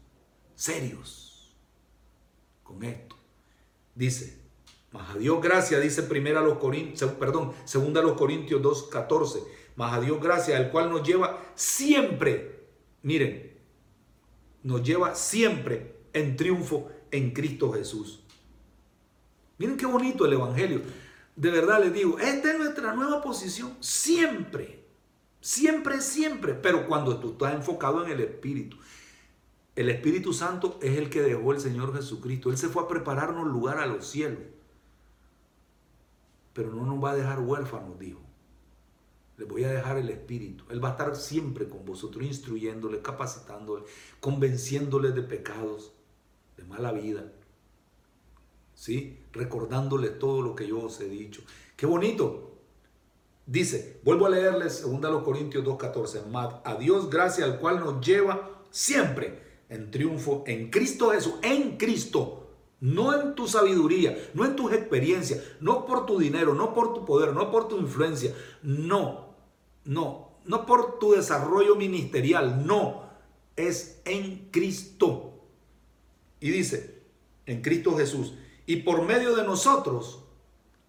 serios con esto. Dice, más a Dios gracias, dice primera los Corintios, perdón, segunda los Corintios 2.14, más a Dios gracias, el cual nos lleva siempre, miren, nos lleva siempre en triunfo en Cristo Jesús. Miren qué bonito el Evangelio de verdad les digo, esta es nuestra nueva posición siempre, siempre, siempre, pero cuando tú estás enfocado en el Espíritu. El Espíritu Santo es el que dejó el Señor Jesucristo. Él se fue a prepararnos lugar a los cielos. Pero no nos va a dejar huérfanos, dijo. Les voy a dejar el Espíritu. Él va a estar siempre con vosotros, instruyéndoles, capacitándoles, convenciéndoles de pecados, de mala vida, ¿sí? Recordándole todo lo que yo os he dicho. Qué bonito. Dice, vuelvo a leerles 2 Corintios 2.14, a Dios gracia al cual nos lleva siempre en triunfo en Cristo Jesús, en Cristo, no en tu sabiduría, no en tus experiencias, no por tu dinero, no por tu poder, no por tu influencia, no, no, no por tu desarrollo ministerial, no, es en Cristo. Y dice, en Cristo Jesús, y por medio de nosotros,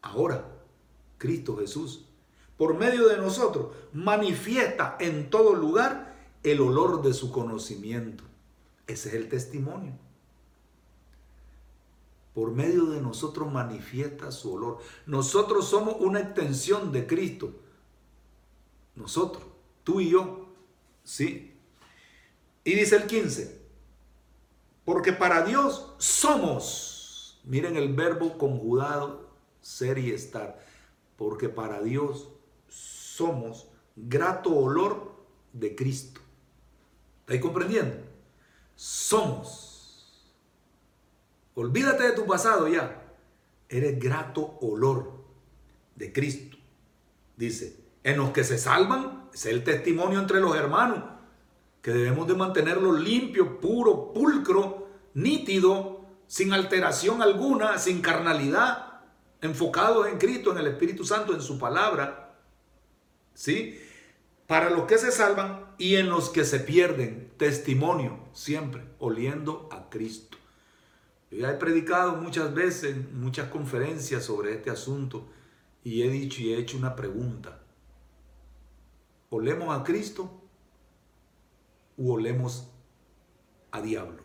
ahora, Cristo Jesús, por medio de nosotros, manifiesta en todo lugar el olor de su conocimiento. Ese es el testimonio. Por medio de nosotros manifiesta su olor. Nosotros somos una extensión de Cristo. Nosotros, tú y yo, ¿sí? Y dice el 15, porque para Dios somos, miren el verbo conjugado, ser y estar, porque para Dios somos grato olor de Cristo. ¿Estáis comprendiendo? Somos. Olvídate de tu pasado ya. Eres grato olor de Cristo. Dice, en los que se salvan, es el testimonio entre los hermanos, que debemos de mantenerlo limpio, puro, pulcro, nítido, sin alteración alguna, sin carnalidad, enfocados en Cristo, en el Espíritu Santo, en su palabra. ¿Sí? Para los que se salvan y en los que se pierden, testimonio siempre, oliendo a Cristo. Yo ya he predicado muchas veces, muchas conferencias sobre este asunto y he dicho y he hecho una pregunta. ¿Olemos a Cristo u olemos a diablo?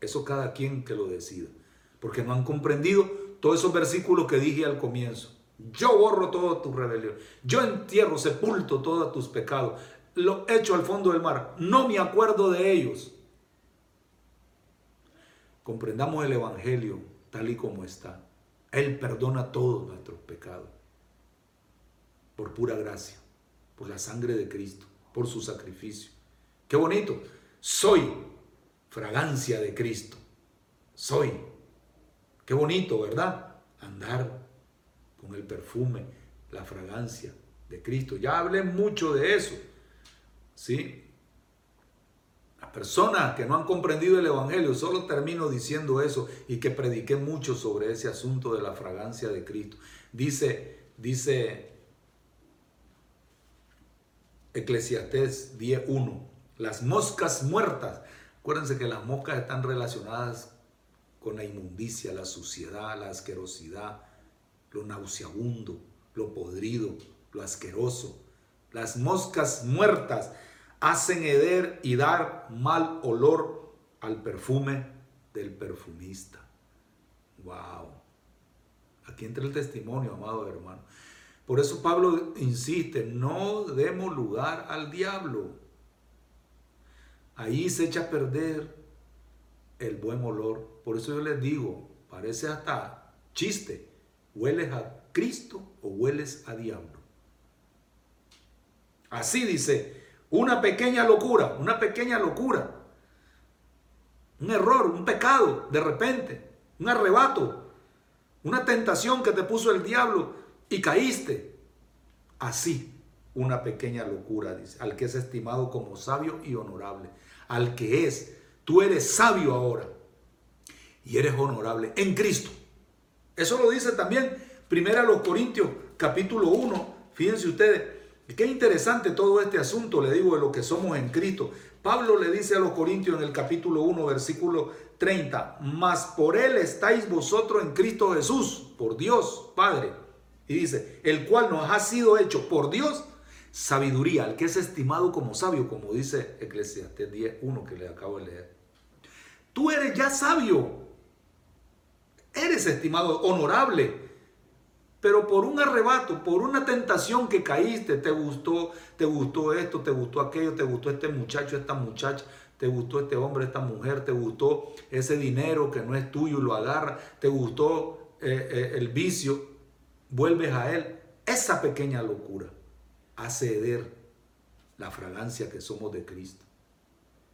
Eso cada quien que lo decida. Porque no han comprendido todos esos versículos que dije al comienzo. Yo borro toda tu rebelión. Yo entierro, sepulto todos tus pecados. Lo echo al fondo del mar. No me acuerdo de ellos. Comprendamos el Evangelio tal y como está. Él perdona todos nuestros pecados. Por pura gracia. Por la sangre de Cristo. Por su sacrificio. Qué bonito. Soy fragancia de Cristo. Soy. Qué bonito, ¿verdad? Andar con el perfume, la fragancia de Cristo. Ya hablé mucho de eso. ¿Sí? Las personas que no han comprendido el Evangelio, solo termino diciendo eso y que prediqué mucho sobre ese asunto de la fragancia de Cristo. Dice, dice Eclesiastés 10.1, las moscas muertas Acuérdense que las moscas están relacionadas con la inmundicia, la suciedad, la asquerosidad, lo nauseabundo, lo podrido, lo asqueroso. Las moscas muertas hacen heder y dar mal olor al perfume del perfumista. Wow. Aquí entra el testimonio, amado hermano. Por eso Pablo insiste, no demos lugar al diablo. Ahí se echa a perder el buen olor. Por eso yo les digo, parece hasta chiste. ¿Hueles a Cristo o hueles a diablo? Así dice, una pequeña locura, una pequeña locura. Un error, un pecado, de repente, un arrebato, una tentación que te puso el diablo y caíste. Así, una pequeña locura, dice, al que es estimado como sabio y honorable al que es. Tú eres sabio ahora y eres honorable en Cristo. Eso lo dice también Primera los Corintios capítulo 1. Fíjense ustedes, qué interesante todo este asunto, le digo, de lo que somos en Cristo. Pablo le dice a los Corintios en el capítulo 1, versículo 30, mas por él estáis vosotros en Cristo Jesús, por Dios Padre. Y dice, el cual nos ha sido hecho por Dios sabiduría, al que es estimado como sabio, como dice Eclesiastes 10.1 que le acabo de leer. Tú eres ya sabio, eres estimado, honorable, pero por un arrebato, por una tentación que caíste, te gustó, te gustó esto, te gustó aquello, te gustó este muchacho, esta muchacha, te gustó este hombre, esta mujer, te gustó ese dinero que no es tuyo lo agarra, te gustó eh, eh, el vicio, vuelves a él. Esa pequeña locura hace heder la fragancia que somos de Cristo.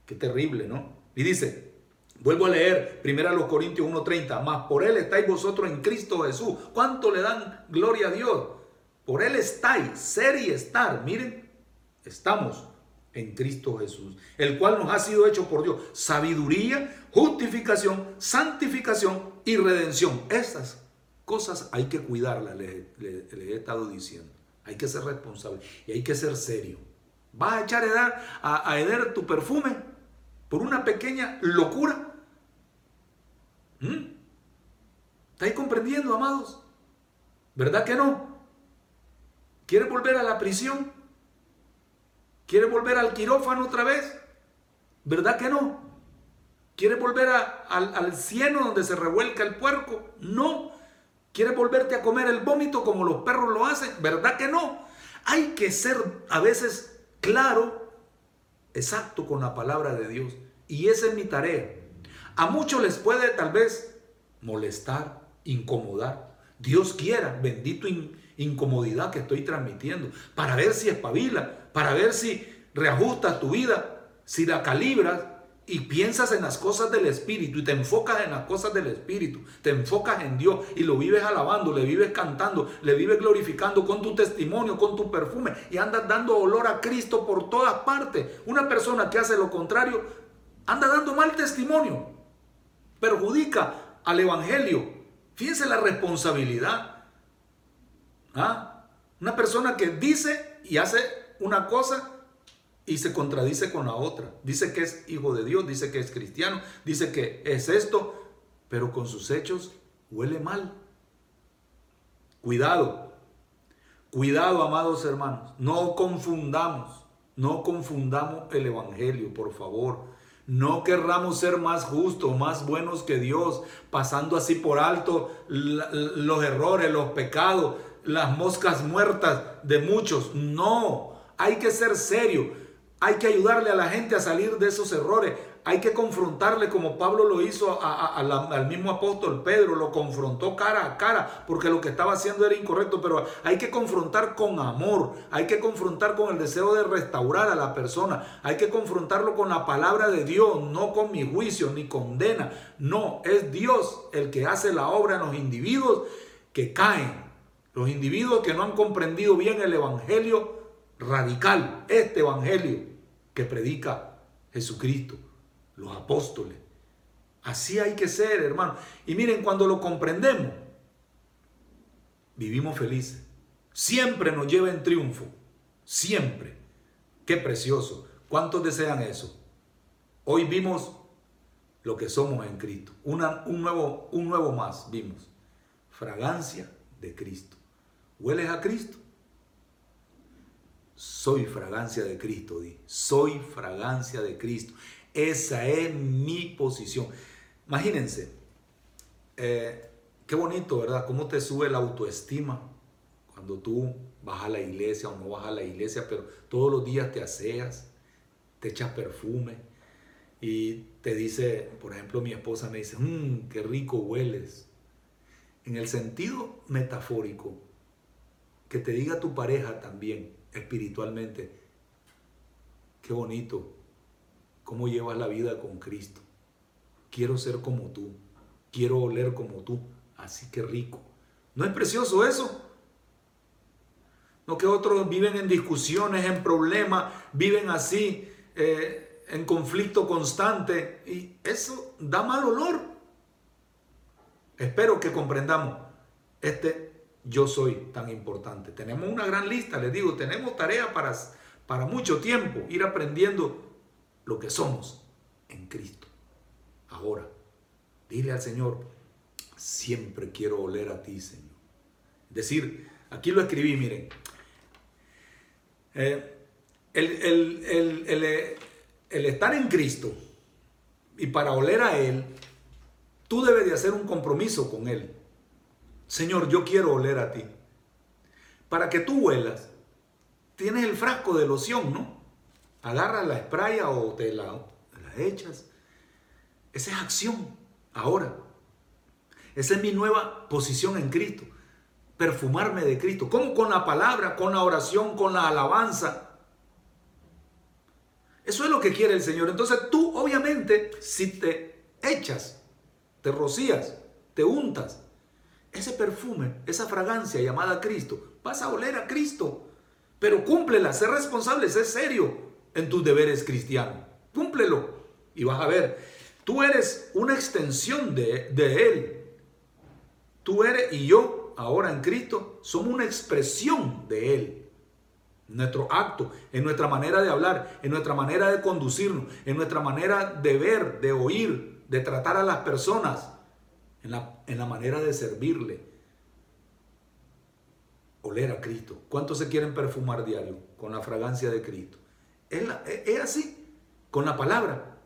Qué terrible, ¿no? Y dice, vuelvo a leer, primero a los Corintios 1.30, más por Él estáis vosotros en Cristo Jesús. ¿Cuánto le dan gloria a Dios? Por Él estáis, ser y estar. Miren, estamos en Cristo Jesús, el cual nos ha sido hecho por Dios sabiduría, justificación, santificación y redención. Estas cosas hay que cuidarlas, les he estado diciendo. Hay que ser responsable y hay que ser serio. ¿Vas a echar a, a, heder tu perfume por una pequeña locura? ¿Mm? ¿Estáis comprendiendo, amados? ¿Verdad que no? ¿Quieres volver a la prisión? ¿Quieres volver al quirófano otra vez? ¿Verdad que no? ¿Quieres volver al, al cieno donde se revuelca el puerco? No. ¿Quieres volverte a comer el vómito como los perros lo hacen? ¿Verdad que no? Hay que ser a veces claro, exacto con la palabra de Dios. Y esa es mi tarea. A muchos les puede tal vez molestar, incomodar. Dios quiera, bendito incomodidad que estoy transmitiendo, para ver si espabila, para ver si reajustas tu vida, si la calibras y piensas en las cosas del Espíritu y te enfocas en las cosas del Espíritu, te enfocas en Dios y lo vives alabando, le vives cantando, le vives glorificando con tu testimonio, con tu perfume y andas dando olor a Cristo por todas partes. Una persona que hace lo contrario anda dando mal testimonio, perjudica al Evangelio. Fíjense la responsabilidad. ¿Ah? Una persona que dice y hace una cosa y se contradice con la otra. Dice que es hijo de Dios, dice que es cristiano, dice que es esto, pero con sus hechos huele mal. Cuidado, cuidado, amados hermanos, no confundamos, no confundamos el Evangelio, por favor. No querramos ser más justos, más buenos que Dios, pasando así por alto los errores, los pecados, las moscas muertas de muchos. No, hay que ser serio. Hay que ayudarle a la gente a salir de esos errores. Hay que confrontarle como Pablo lo hizo al mismo apóstol Pedro, lo confrontó cara a cara porque lo que estaba haciendo era incorrecto, pero hay que confrontar con amor, hay que confrontar con el deseo de restaurar a la persona, hay que confrontarlo con la palabra de Dios, no con mi juicio ni condena, no, es Dios el que hace la obra en los individuos que caen, los individuos que no han comprendido bien el Evangelio radical, este Evangelio que predica Jesucristo, los apóstoles. Así hay que ser, hermano. Y miren, cuando lo comprendemos, vivimos felices. Siempre nos lleva en triunfo. Siempre. Qué precioso. ¿Cuántos desean eso? Hoy vimos lo que somos en Cristo. Un, nuevo, un nuevo más vimos. Fragancia de Cristo. ¿Hueles a Cristo? Soy fragancia de Cristo, di. Soy fragancia de Cristo. Esa es mi posición. Imagínense, eh, qué bonito, ¿verdad? Cómo te sube la autoestima cuando tú vas a la iglesia o no vas a la iglesia, pero todos los días te aseas, te echas perfume y te dice, por ejemplo, mi esposa me dice, mmm, qué rico hueles. En el sentido metafórico, que te diga tu pareja también, espiritualmente. Qué bonito cómo llevas la vida con Cristo. Quiero ser como tú, quiero oler como tú, así que rico. ¿No es precioso eso? No que otros viven en discusiones, en problemas, viven así, eh, en conflicto constante, y eso da mal olor. Espero que comprendamos este yo soy tan importante. Tenemos una gran lista, les digo, tenemos tarea para, para mucho tiempo, ir aprendiendo lo que somos en Cristo. Ahora, dile al Señor, siempre quiero oler a ti, Señor. Es decir, aquí lo escribí, miren. Eh, el, el estar en Cristo y para oler a Él, tú debes de hacer un compromiso con Él. Señor, yo quiero oler a ti. Para que tú huelas, tienes el frasco de loción, ¿no? Agarras la spray o te la, la echas. Esa es acción. Ahora, esa es mi nueva posición en Cristo. Perfumarme de Cristo. ¿Cómo? Con la palabra, con la oración, con la alabanza. Eso es lo que quiere el Señor. Entonces tú, obviamente, si te echas, te rocías, te untas, ese perfume, esa fragancia llamada Cristo, vas a oler a Cristo. Pero cúmplela, sé responsable, sé serio en tus deberes cristianos. Cúmplelo y vas a ver, tú eres una extensión de, de Él. Tú eres y yo, ahora en Cristo, somos una expresión de Él. nuestro acto, en nuestra manera de hablar, en nuestra manera de conducirnos, en nuestra manera de ver, de oír, de tratar a las personas en la, manera de servirle. oler a Cristo. ¿Cuántos se quieren perfumar diario con la fragancia de Cristo? Es, es así, con la palabra.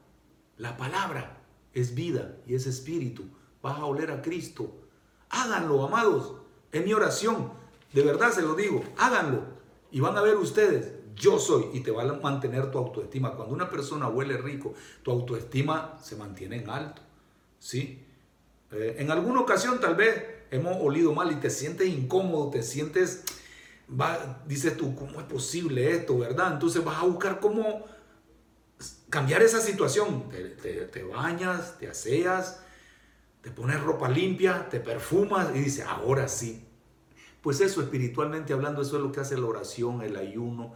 La palabra es vida y es espíritu. Vas a oler a Cristo. Háganlo, amados. Es mi oración. De verdad se lo digo. Háganlo. Y van a ver ustedes. Yo soy. Y te va a mantener tu autoestima. Cuando una persona huele rico, tu autoestima se mantiene en alto. ¿Sí? Eh, en alguna ocasión tal vez hemos olido mal y te sientes incómodo, te sientes, dices tú, ¿cómo es posible esto, verdad? Entonces vas a buscar cómo cambiar esa situación. Te, bañas, te aseas, te pones ropa limpia, te perfumas y dices, ahora sí. Pues eso, espiritualmente hablando, eso es lo que hace la oración, el ayuno,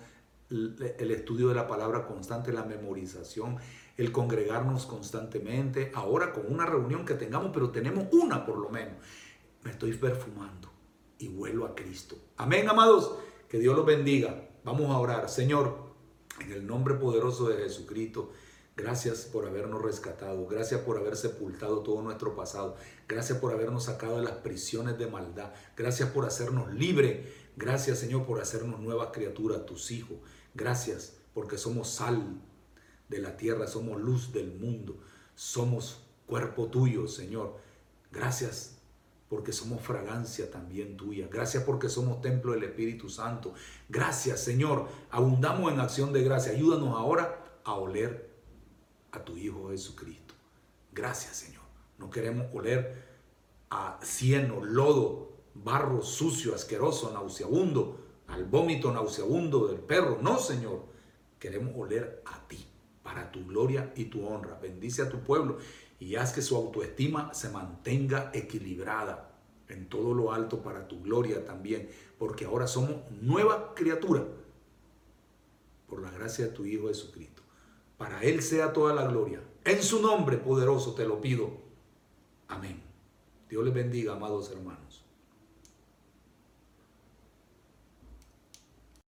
el estudio de la palabra constante, la memorización, el congregarnos constantemente, ahora con una reunión que tengamos, pero tenemos una por lo menos. Me estoy perfumando y vuelo a Cristo. Amén, amados. Que Dios los bendiga. Vamos a orar. Señor, en el nombre poderoso de Jesucristo, gracias por habernos rescatado, gracias por haber sepultado todo nuestro pasado, gracias por habernos sacado de las prisiones de maldad, gracias por hacernos libre, gracias Señor por hacernos nuevas criaturas, tus hijos, gracias porque somos sal de la tierra, somos luz del mundo, somos cuerpo tuyo, Señor. Gracias porque somos fragancia también tuya. Gracias porque somos templo del Espíritu Santo. Gracias, Señor. Abundamos en acción de gracia. Ayúdanos ahora a oler a tu Hijo Jesucristo. Gracias, Señor. No queremos oler a cieno, lodo, barro sucio, asqueroso, nauseabundo, al vómito nauseabundo del perro. No, Señor. Queremos oler a ti para tu gloria y tu honra. Bendice a tu pueblo y haz que su autoestima se mantenga equilibrada en todo lo alto para tu gloria también, porque ahora somos nueva criatura por la gracia de tu Hijo Jesucristo. Para Él sea toda la gloria. En su nombre poderoso te lo pido. Amén. Dios les bendiga, amados hermanos.